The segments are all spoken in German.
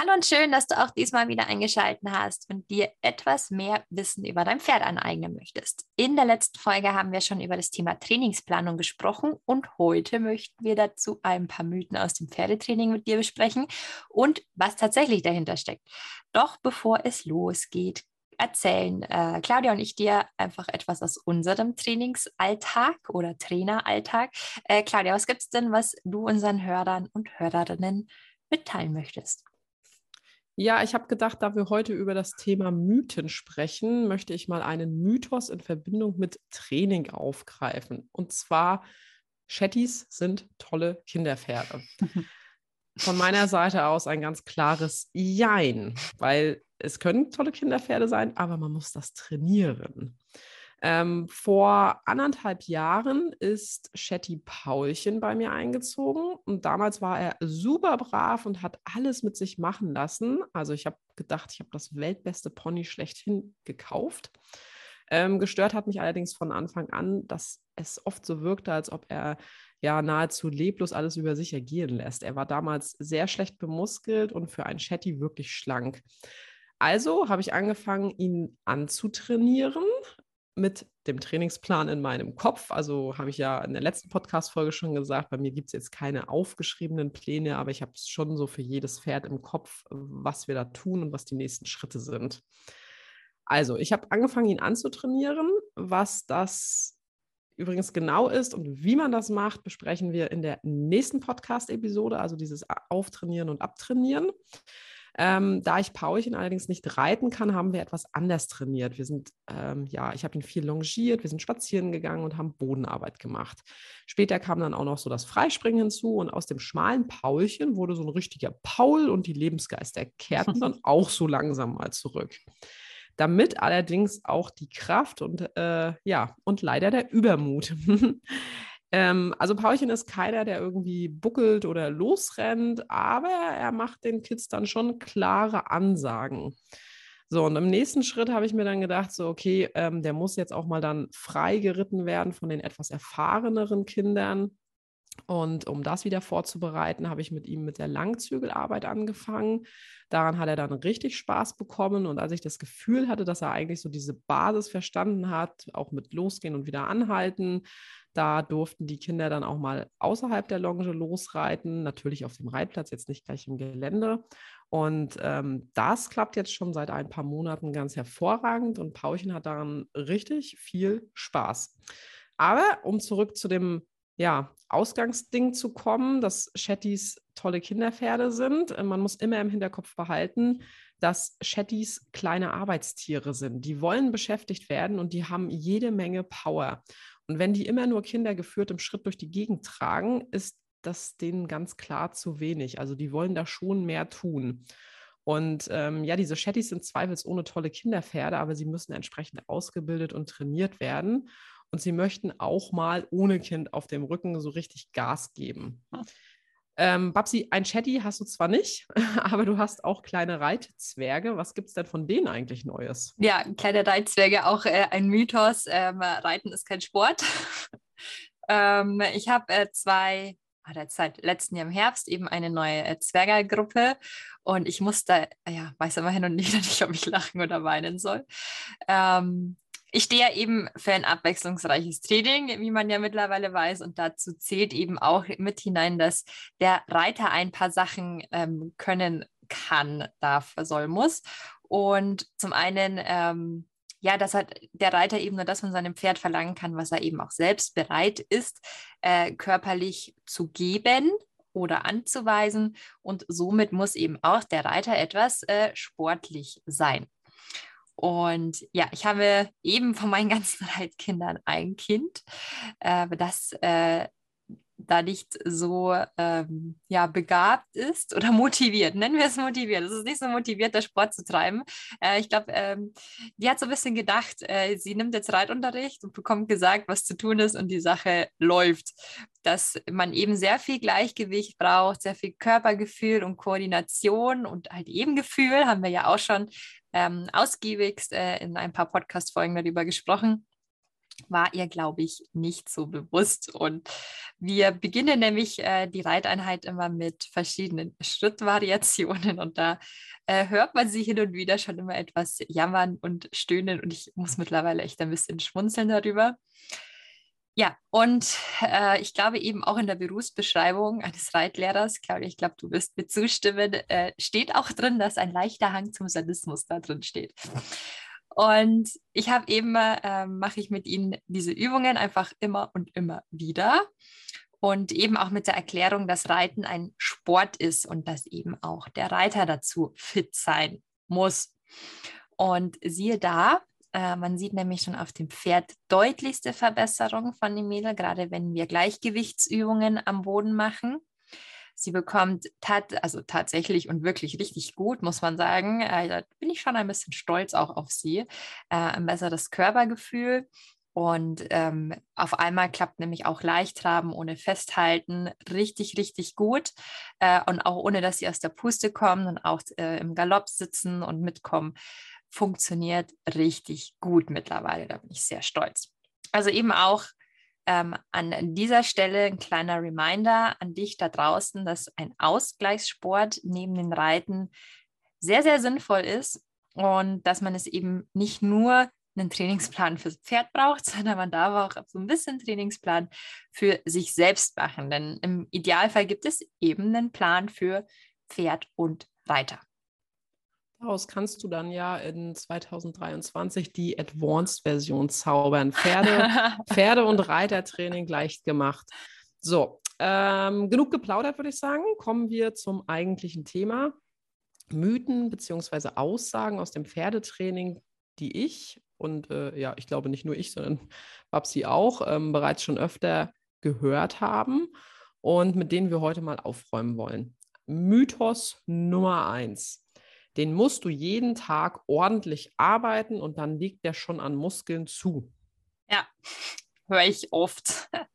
Hallo und schön, dass du auch diesmal wieder eingeschaltet hast und dir etwas mehr Wissen über dein Pferd aneignen möchtest. In der letzten Folge haben wir schon über das Thema Trainingsplanung gesprochen und heute möchten wir dazu ein paar Mythen aus dem Pferdetraining mit dir besprechen und was tatsächlich dahinter steckt. Doch bevor es losgeht, erzählen äh, Claudia und ich dir einfach etwas aus unserem Trainingsalltag oder Traineralltag. Äh, Claudia, was gibt es denn, was du unseren Hörern und Hörerinnen mitteilen möchtest? Ja, ich habe gedacht, da wir heute über das Thema Mythen sprechen, möchte ich mal einen Mythos in Verbindung mit Training aufgreifen. Und zwar, Shetties sind tolle Kinderpferde. Von meiner Seite aus ein ganz klares Jein, weil es können tolle Kinderpferde sein, aber man muss das trainieren. Ähm, vor anderthalb Jahren ist Shetty Paulchen bei mir eingezogen und damals war er super brav und hat alles mit sich machen lassen. Also ich habe gedacht, ich habe das weltbeste Pony schlechthin gekauft. Ähm, gestört hat mich allerdings von Anfang an, dass es oft so wirkte, als ob er ja nahezu leblos alles über sich ergehen lässt. Er war damals sehr schlecht bemuskelt und für einen Shetty wirklich schlank. Also habe ich angefangen, ihn anzutrainieren mit dem Trainingsplan in meinem Kopf. Also habe ich ja in der letzten Podcast-Folge schon gesagt, bei mir gibt es jetzt keine aufgeschriebenen Pläne, aber ich habe es schon so für jedes Pferd im Kopf, was wir da tun und was die nächsten Schritte sind. Also, ich habe angefangen, ihn anzutrainieren. Was das übrigens genau ist und wie man das macht, besprechen wir in der nächsten Podcast-Episode, also dieses Auftrainieren und Abtrainieren. Ähm, da ich Paulchen allerdings nicht reiten kann, haben wir etwas anders trainiert. Wir sind, ähm, ja, ich habe ihn viel longiert, wir sind spazieren gegangen und haben Bodenarbeit gemacht. Später kam dann auch noch so das Freispringen hinzu und aus dem schmalen Paulchen wurde so ein richtiger Paul und die Lebensgeister kehrten dann auch so langsam mal zurück damit allerdings auch die Kraft und äh, ja, und leider der Übermut. Ähm, also Paulchen ist keiner, der irgendwie buckelt oder losrennt, aber er macht den Kids dann schon klare Ansagen. So, und im nächsten Schritt habe ich mir dann gedacht, so, okay, ähm, der muss jetzt auch mal dann frei geritten werden von den etwas erfahreneren Kindern. Und um das wieder vorzubereiten, habe ich mit ihm mit der Langzügelarbeit angefangen. Daran hat er dann richtig Spaß bekommen. Und als ich das Gefühl hatte, dass er eigentlich so diese Basis verstanden hat, auch mit losgehen und wieder anhalten, da durften die Kinder dann auch mal außerhalb der Longe losreiten, natürlich auf dem Reitplatz, jetzt nicht gleich im Gelände. Und ähm, das klappt jetzt schon seit ein paar Monaten ganz hervorragend und Paulchen hat daran richtig viel Spaß. Aber um zurück zu dem ja, Ausgangsding zu kommen, dass Shetties tolle Kinderpferde sind. Äh, man muss immer im Hinterkopf behalten, dass Shetties kleine Arbeitstiere sind. Die wollen beschäftigt werden und die haben jede Menge Power. Und wenn die immer nur Kinder geführt im Schritt durch die Gegend tragen, ist das denen ganz klar zu wenig. Also die wollen da schon mehr tun. Und ähm, ja, diese Shetties sind zweifelsohne tolle Kinderpferde, aber sie müssen entsprechend ausgebildet und trainiert werden. Und sie möchten auch mal ohne Kind auf dem Rücken so richtig Gas geben. Hm. Ähm, Babsi, ein Chatty hast du zwar nicht, aber du hast auch kleine Reitzwerge. Was gibt es denn von denen eigentlich Neues? Ja, kleine Reitzwerge, auch äh, ein Mythos. Ähm, Reiten ist kein Sport. ähm, ich habe äh, zwei, oder seit letzten Jahr im Herbst eben eine neue äh, Zwergergruppe und ich musste, ja, weiß immerhin nicht, nicht, ob ich lachen oder weinen soll. Ähm, ich stehe ja eben für ein abwechslungsreiches Training, wie man ja mittlerweile weiß. Und dazu zählt eben auch mit hinein, dass der Reiter ein paar Sachen ähm, können kann, darf, soll, muss. Und zum einen, ähm, ja, dass halt der Reiter eben nur das von seinem Pferd verlangen kann, was er eben auch selbst bereit ist, äh, körperlich zu geben oder anzuweisen. Und somit muss eben auch der Reiter etwas äh, sportlich sein. Und ja, ich habe eben von meinen ganzen Reitkindern ein Kind, äh, das äh, da nicht so ähm, ja, begabt ist oder motiviert. Nennen wir es motiviert. Es ist nicht so motiviert, das Sport zu treiben. Äh, ich glaube, ähm, die hat so ein bisschen gedacht, äh, sie nimmt jetzt Reitunterricht und bekommt gesagt, was zu tun ist und die Sache läuft. Dass man eben sehr viel Gleichgewicht braucht, sehr viel Körpergefühl und Koordination und halt eben Gefühl, haben wir ja auch schon ähm, ausgiebigst äh, in ein paar Podcast-Folgen darüber gesprochen war ihr, glaube ich, nicht so bewusst. Und wir beginnen nämlich äh, die Reiteinheit immer mit verschiedenen Schrittvariationen und da äh, hört man sie hin und wieder schon immer etwas jammern und stöhnen und ich muss mittlerweile echt ein bisschen schmunzeln darüber. Ja, und äh, ich glaube eben auch in der Berufsbeschreibung eines Reitlehrers, Claudia, ich glaube, du wirst mir zustimmen, äh, steht auch drin, dass ein leichter Hang zum Sadismus da drin steht. Und ich habe eben, äh, mache ich mit ihnen diese Übungen einfach immer und immer wieder. Und eben auch mit der Erklärung, dass Reiten ein Sport ist und dass eben auch der Reiter dazu fit sein muss. Und siehe da, äh, man sieht nämlich schon auf dem Pferd deutlichste Verbesserung von dem Mädel, gerade wenn wir Gleichgewichtsübungen am Boden machen. Sie bekommt tat, also tatsächlich und wirklich richtig gut, muss man sagen. Äh, da bin ich schon ein bisschen stolz auch auf sie. Äh, ein besseres Körpergefühl. Und ähm, auf einmal klappt nämlich auch Leichttraben ohne Festhalten richtig, richtig gut. Äh, und auch ohne, dass sie aus der Puste kommen und auch äh, im Galopp sitzen und mitkommen, funktioniert richtig gut mittlerweile. Da bin ich sehr stolz. Also eben auch ähm, an dieser Stelle ein kleiner Reminder an dich da draußen, dass ein Ausgleichssport neben den Reiten sehr, sehr sinnvoll ist und dass man es eben nicht nur einen Trainingsplan fürs Pferd braucht, sondern man darf auch so ein bisschen Trainingsplan für sich selbst machen. Denn im Idealfall gibt es eben einen Plan für Pferd und Reiter. Daraus kannst du dann ja in 2023 die Advanced-Version zaubern. Pferde, Pferde- und Reitertraining leicht gemacht. So, ähm, genug geplaudert, würde ich sagen. Kommen wir zum eigentlichen Thema. Mythen bzw. Aussagen aus dem Pferdetraining, die ich und äh, ja, ich glaube nicht nur ich, sondern Babsi auch ähm, bereits schon öfter gehört haben und mit denen wir heute mal aufräumen wollen. Mythos Nummer eins den musst du jeden Tag ordentlich arbeiten und dann liegt der schon an Muskeln zu. Ja, höre ich oft.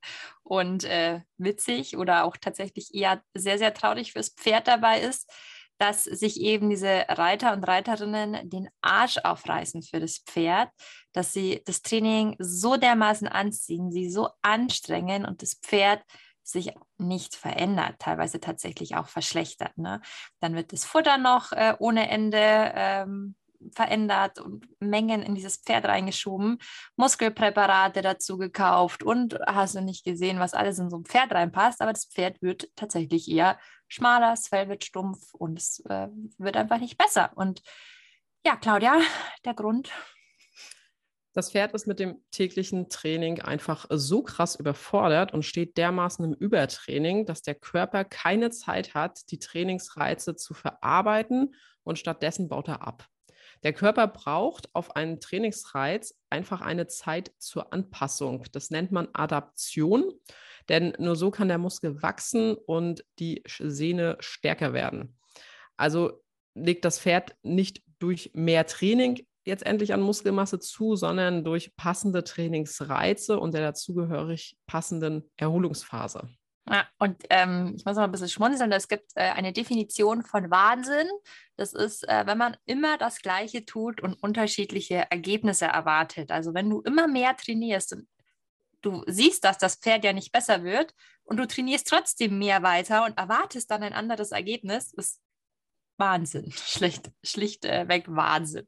Und äh, witzig oder auch tatsächlich eher sehr, sehr traurig fürs Pferd dabei ist, dass sich eben diese Reiter und Reiterinnen den Arsch aufreißen für das Pferd, dass sie das Training so dermaßen anziehen, sie so anstrengen und das Pferd sich nicht verändert, teilweise tatsächlich auch verschlechtert. Ne? Dann wird das Futter noch äh, ohne Ende ähm, verändert und Mengen in dieses Pferd reingeschoben, Muskelpräparate dazu gekauft und hast du nicht gesehen, was alles in so ein Pferd reinpasst, aber das Pferd wird tatsächlich eher schmaler, das Fell wird stumpf und es äh, wird einfach nicht besser. Und ja, Claudia, der Grund das Pferd ist mit dem täglichen Training einfach so krass überfordert und steht dermaßen im Übertraining, dass der Körper keine Zeit hat, die Trainingsreize zu verarbeiten und stattdessen baut er ab. Der Körper braucht auf einen Trainingsreiz einfach eine Zeit zur Anpassung. Das nennt man Adaption, denn nur so kann der Muskel wachsen und die Sehne stärker werden. Also legt das Pferd nicht durch mehr Training jetzt endlich an Muskelmasse zu, sondern durch passende Trainingsreize und der dazugehörig passenden Erholungsphase. Ja, und ähm, ich muss noch ein bisschen schmunzeln. Es gibt äh, eine Definition von Wahnsinn. Das ist, äh, wenn man immer das Gleiche tut und unterschiedliche Ergebnisse erwartet. Also wenn du immer mehr trainierst und du siehst, dass das Pferd ja nicht besser wird und du trainierst trotzdem mehr weiter und erwartest dann ein anderes Ergebnis, ist Wahnsinn. Schlicht, schlichtweg Wahnsinn.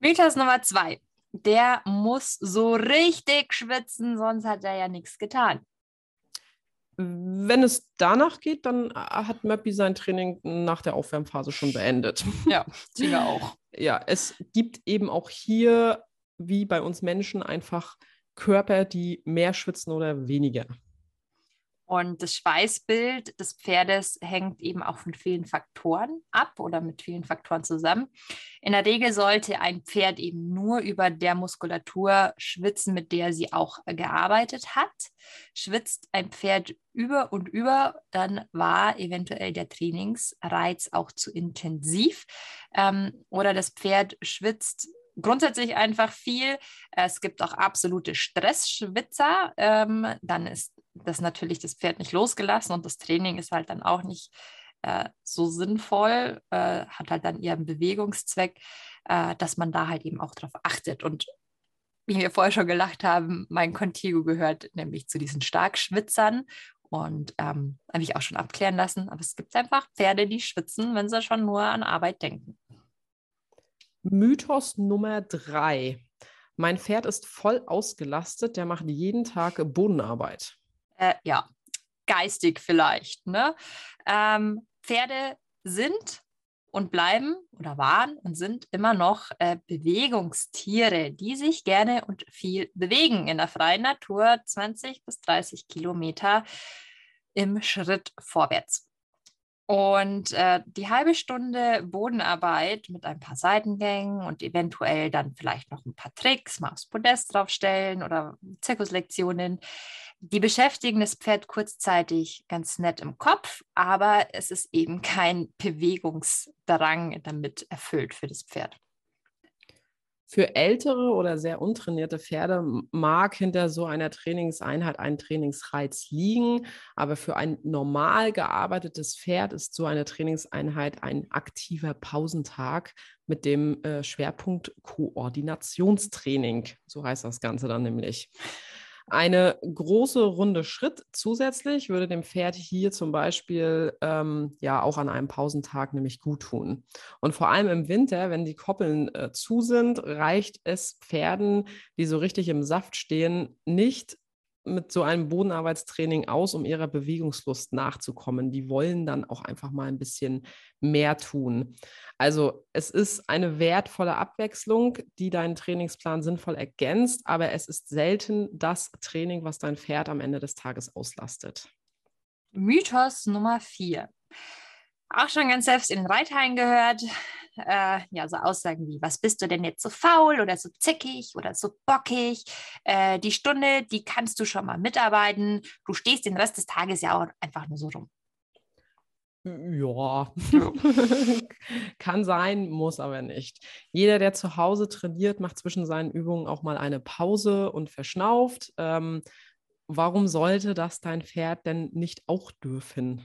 Mythos Nummer zwei. Der muss so richtig schwitzen, sonst hat er ja nichts getan. Wenn es danach geht, dann äh, hat Möppi sein Training nach der Aufwärmphase schon beendet. Ja, Tiger auch. ja, es gibt eben auch hier, wie bei uns Menschen, einfach Körper, die mehr schwitzen oder weniger. Und das Schweißbild des Pferdes hängt eben auch von vielen Faktoren ab oder mit vielen Faktoren zusammen. In der Regel sollte ein Pferd eben nur über der Muskulatur schwitzen, mit der sie auch gearbeitet hat. Schwitzt ein Pferd über und über, dann war eventuell der Trainingsreiz auch zu intensiv. Ähm, oder das Pferd schwitzt grundsätzlich einfach viel. Es gibt auch absolute Stressschwitzer. Ähm, dann ist das natürlich das Pferd nicht losgelassen und das Training ist halt dann auch nicht äh, so sinnvoll, äh, hat halt dann ihren Bewegungszweck, äh, dass man da halt eben auch drauf achtet. Und wie wir vorher schon gelacht haben, mein Contigo gehört nämlich zu diesen Starkschwitzern und ähm, habe ich auch schon abklären lassen. Aber es gibt einfach Pferde, die schwitzen, wenn sie schon nur an Arbeit denken. Mythos Nummer drei. Mein Pferd ist voll ausgelastet, der macht jeden Tag Bodenarbeit. Äh, ja, geistig vielleicht. Ne? Ähm, Pferde sind und bleiben oder waren und sind immer noch äh, Bewegungstiere, die sich gerne und viel bewegen in der freien Natur, 20 bis 30 Kilometer im Schritt vorwärts. Und äh, die halbe Stunde Bodenarbeit mit ein paar Seitengängen und eventuell dann vielleicht noch ein paar Tricks, mal aufs Podest draufstellen oder Zirkuslektionen, die beschäftigen das Pferd kurzzeitig ganz nett im Kopf, aber es ist eben kein Bewegungsdrang damit erfüllt für das Pferd. Für ältere oder sehr untrainierte Pferde mag hinter so einer Trainingseinheit ein Trainingsreiz liegen, aber für ein normal gearbeitetes Pferd ist so eine Trainingseinheit ein aktiver Pausentag mit dem äh, Schwerpunkt Koordinationstraining. So heißt das Ganze dann nämlich. Eine große Runde Schritt zusätzlich würde dem Pferd hier zum Beispiel ähm, ja auch an einem Pausentag nämlich gut tun. Und vor allem im Winter, wenn die Koppeln äh, zu sind, reicht es Pferden, die so richtig im Saft stehen, nicht mit so einem Bodenarbeitstraining aus, um ihrer Bewegungslust nachzukommen. Die wollen dann auch einfach mal ein bisschen mehr tun. Also es ist eine wertvolle Abwechslung, die deinen Trainingsplan sinnvoll ergänzt, aber es ist selten das Training, was dein Pferd am Ende des Tages auslastet. Mythos Nummer vier. Auch schon ganz selbst in den Reithallen gehört äh, ja, so Aussagen wie, was bist du denn jetzt so faul oder so zickig oder so bockig? Äh, die Stunde, die kannst du schon mal mitarbeiten. Du stehst den Rest des Tages ja auch einfach nur so rum. Ja, kann sein, muss aber nicht. Jeder, der zu Hause trainiert, macht zwischen seinen Übungen auch mal eine Pause und verschnauft. Ähm, warum sollte das dein Pferd denn nicht auch dürfen?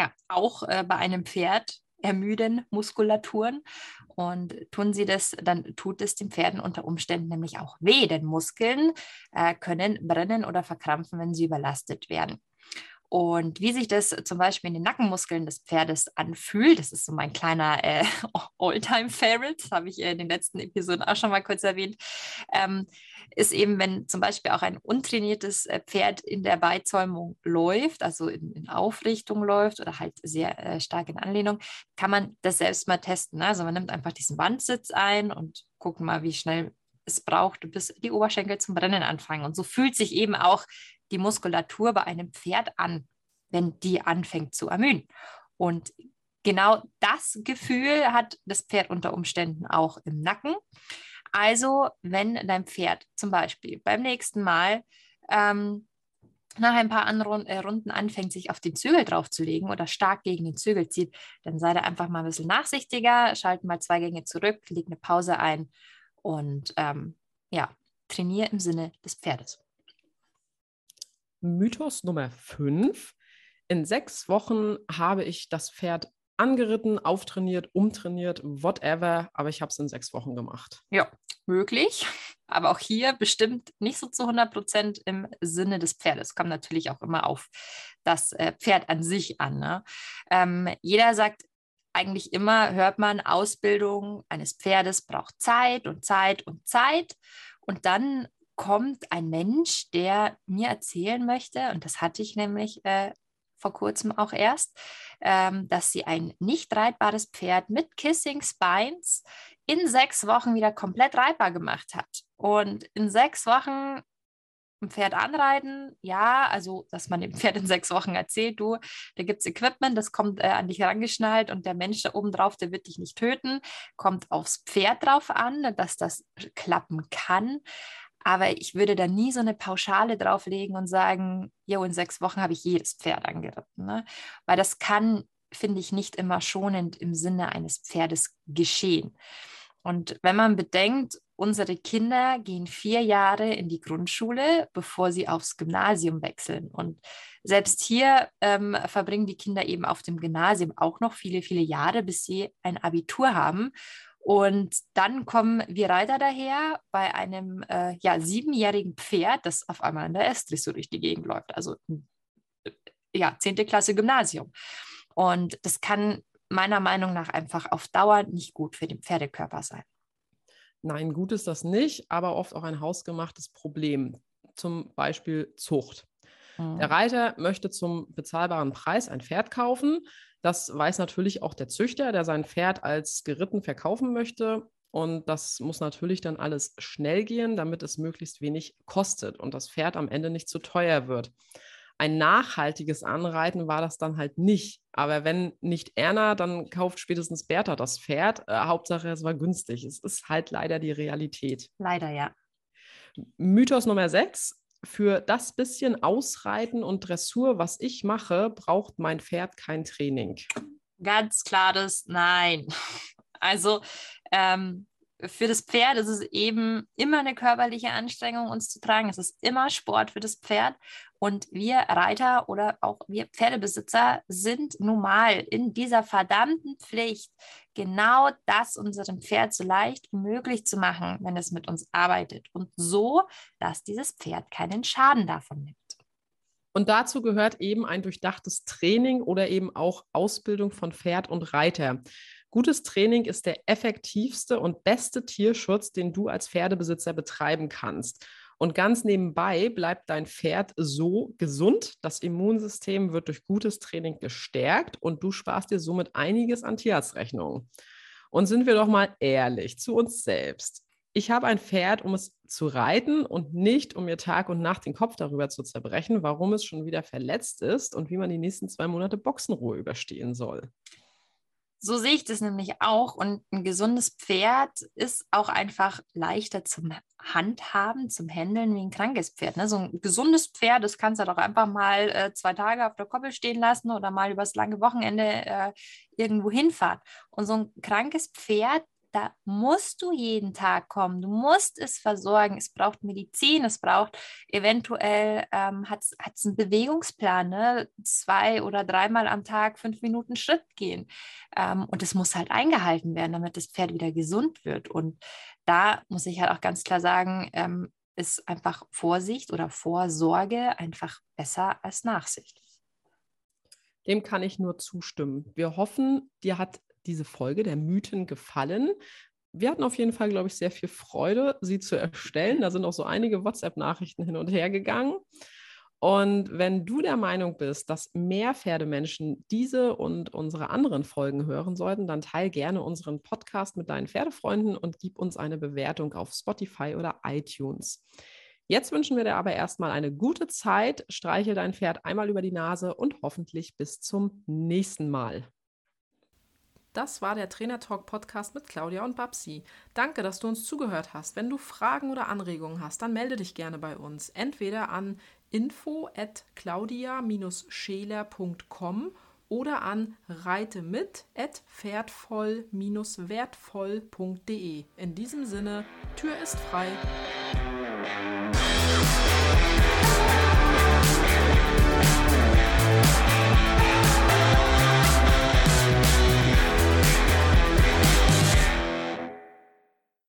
Ja, auch äh, bei einem Pferd ermüden Muskulaturen. Und tun sie das, dann tut es den Pferden unter Umständen nämlich auch weh, denn Muskeln äh, können brennen oder verkrampfen, wenn sie überlastet werden. Und wie sich das zum Beispiel in den Nackenmuskeln des Pferdes anfühlt, das ist so mein kleiner äh, All-Time-Favorite, habe ich in den letzten Episoden auch schon mal kurz erwähnt, ähm, ist eben, wenn zum Beispiel auch ein untrainiertes äh, Pferd in der Beizäumung läuft, also in, in Aufrichtung läuft oder halt sehr äh, stark in Anlehnung, kann man das selbst mal testen. Ne? Also man nimmt einfach diesen Wandsitz ein und guckt mal, wie schnell es braucht, bis die Oberschenkel zum Brennen anfangen. Und so fühlt sich eben auch die Muskulatur bei einem Pferd an, wenn die anfängt zu ermühen. Und genau das Gefühl hat das Pferd unter Umständen auch im Nacken. Also, wenn dein Pferd zum Beispiel beim nächsten Mal ähm, nach ein paar anderen äh, Runden anfängt, sich auf den Zügel draufzulegen oder stark gegen den Zügel zieht, dann sei da einfach mal ein bisschen nachsichtiger, schalten mal zwei Gänge zurück, leg eine Pause ein und ähm, ja, trainiere im Sinne des Pferdes. Mythos Nummer 5. In sechs Wochen habe ich das Pferd angeritten, auftrainiert, umtrainiert, whatever, aber ich habe es in sechs Wochen gemacht. Ja, möglich. Aber auch hier bestimmt nicht so zu 100 Prozent im Sinne des Pferdes. Kommt natürlich auch immer auf das äh, Pferd an sich an. Ne? Ähm, jeder sagt eigentlich immer, hört man, Ausbildung eines Pferdes braucht Zeit und Zeit und Zeit. Und dann kommt ein Mensch, der mir erzählen möchte, und das hatte ich nämlich äh, vor kurzem auch erst, ähm, dass sie ein nicht reitbares Pferd mit Kissing Spines in sechs Wochen wieder komplett reitbar gemacht hat. Und in sechs Wochen ein Pferd anreiten, ja, also dass man dem Pferd in sechs Wochen erzählt, du, da gibt es Equipment, das kommt äh, an dich herangeschnallt und der Mensch da oben drauf, der wird dich nicht töten, kommt aufs Pferd drauf an, dass das klappen kann. Aber ich würde da nie so eine Pauschale drauflegen und sagen, jo, in sechs Wochen habe ich jedes Pferd angeritten. Ne? Weil das kann, finde ich, nicht immer schonend im Sinne eines Pferdes geschehen. Und wenn man bedenkt, unsere Kinder gehen vier Jahre in die Grundschule, bevor sie aufs Gymnasium wechseln. Und selbst hier ähm, verbringen die Kinder eben auf dem Gymnasium auch noch viele, viele Jahre, bis sie ein Abitur haben. Und dann kommen wir Reiter daher bei einem äh, ja, siebenjährigen Pferd, das auf einmal in der Estris so durch die Gegend läuft. Also ja, 10. Klasse Gymnasium. Und das kann meiner Meinung nach einfach auf Dauer nicht gut für den Pferdekörper sein. Nein, gut ist das nicht, aber oft auch ein hausgemachtes Problem. Zum Beispiel Zucht. Mhm. Der Reiter möchte zum bezahlbaren Preis ein Pferd kaufen. Das weiß natürlich auch der Züchter, der sein Pferd als geritten verkaufen möchte. Und das muss natürlich dann alles schnell gehen, damit es möglichst wenig kostet und das Pferd am Ende nicht zu teuer wird ein nachhaltiges Anreiten war das dann halt nicht. Aber wenn nicht Erna, dann kauft spätestens Bertha das Pferd. Äh, Hauptsache, es war günstig. Es ist halt leider die Realität. Leider, ja. Mythos Nummer 6. Für das bisschen Ausreiten und Dressur, was ich mache, braucht mein Pferd kein Training. Ganz klares Nein. Also ähm, für das Pferd ist es eben immer eine körperliche Anstrengung, uns zu tragen. Es ist immer Sport für das Pferd. Und wir Reiter oder auch wir Pferdebesitzer sind nun mal in dieser verdammten Pflicht, genau das unserem Pferd so leicht wie möglich zu machen, wenn es mit uns arbeitet. Und so, dass dieses Pferd keinen Schaden davon nimmt. Und dazu gehört eben ein durchdachtes Training oder eben auch Ausbildung von Pferd und Reiter. Gutes Training ist der effektivste und beste Tierschutz, den du als Pferdebesitzer betreiben kannst. Und ganz nebenbei bleibt dein Pferd so gesund, das Immunsystem wird durch gutes Training gestärkt und du sparst dir somit einiges an Tierarztrechnungen. Und sind wir doch mal ehrlich zu uns selbst. Ich habe ein Pferd, um es zu reiten und nicht, um mir Tag und Nacht den Kopf darüber zu zerbrechen, warum es schon wieder verletzt ist und wie man die nächsten zwei Monate Boxenruhe überstehen soll. So sehe ich das nämlich auch. Und ein gesundes Pferd ist auch einfach leichter zum Handhaben, zum Händeln wie ein krankes Pferd. Ne? So ein gesundes Pferd, das kannst du doch einfach mal äh, zwei Tage auf der Koppel stehen lassen oder mal übers lange Wochenende äh, irgendwo hinfahren. Und so ein krankes Pferd, da musst du jeden Tag kommen. Du musst es versorgen. Es braucht Medizin, es braucht eventuell, ähm, hat es einen Bewegungsplan, ne? zwei oder dreimal am Tag fünf Minuten Schritt gehen. Ähm, und es muss halt eingehalten werden, damit das Pferd wieder gesund wird. Und da muss ich halt auch ganz klar sagen, ähm, ist einfach Vorsicht oder Vorsorge einfach besser als Nachsicht. Dem kann ich nur zustimmen. Wir hoffen, dir hat diese Folge der Mythen gefallen. Wir hatten auf jeden Fall, glaube ich, sehr viel Freude, sie zu erstellen. Da sind auch so einige WhatsApp-Nachrichten hin und her gegangen. Und wenn du der Meinung bist, dass mehr Pferdemenschen diese und unsere anderen Folgen hören sollten, dann teile gerne unseren Podcast mit deinen Pferdefreunden und gib uns eine Bewertung auf Spotify oder iTunes. Jetzt wünschen wir dir aber erstmal eine gute Zeit, streichel dein Pferd einmal über die Nase und hoffentlich bis zum nächsten Mal. Das war der Trainer Talk Podcast mit Claudia und Babsi. Danke, dass du uns zugehört hast. Wenn du Fragen oder Anregungen hast, dann melde dich gerne bei uns. Entweder an info at claudia-scheler.com oder an reitemit at pferdvoll-wertvoll.de. In diesem Sinne, Tür ist frei.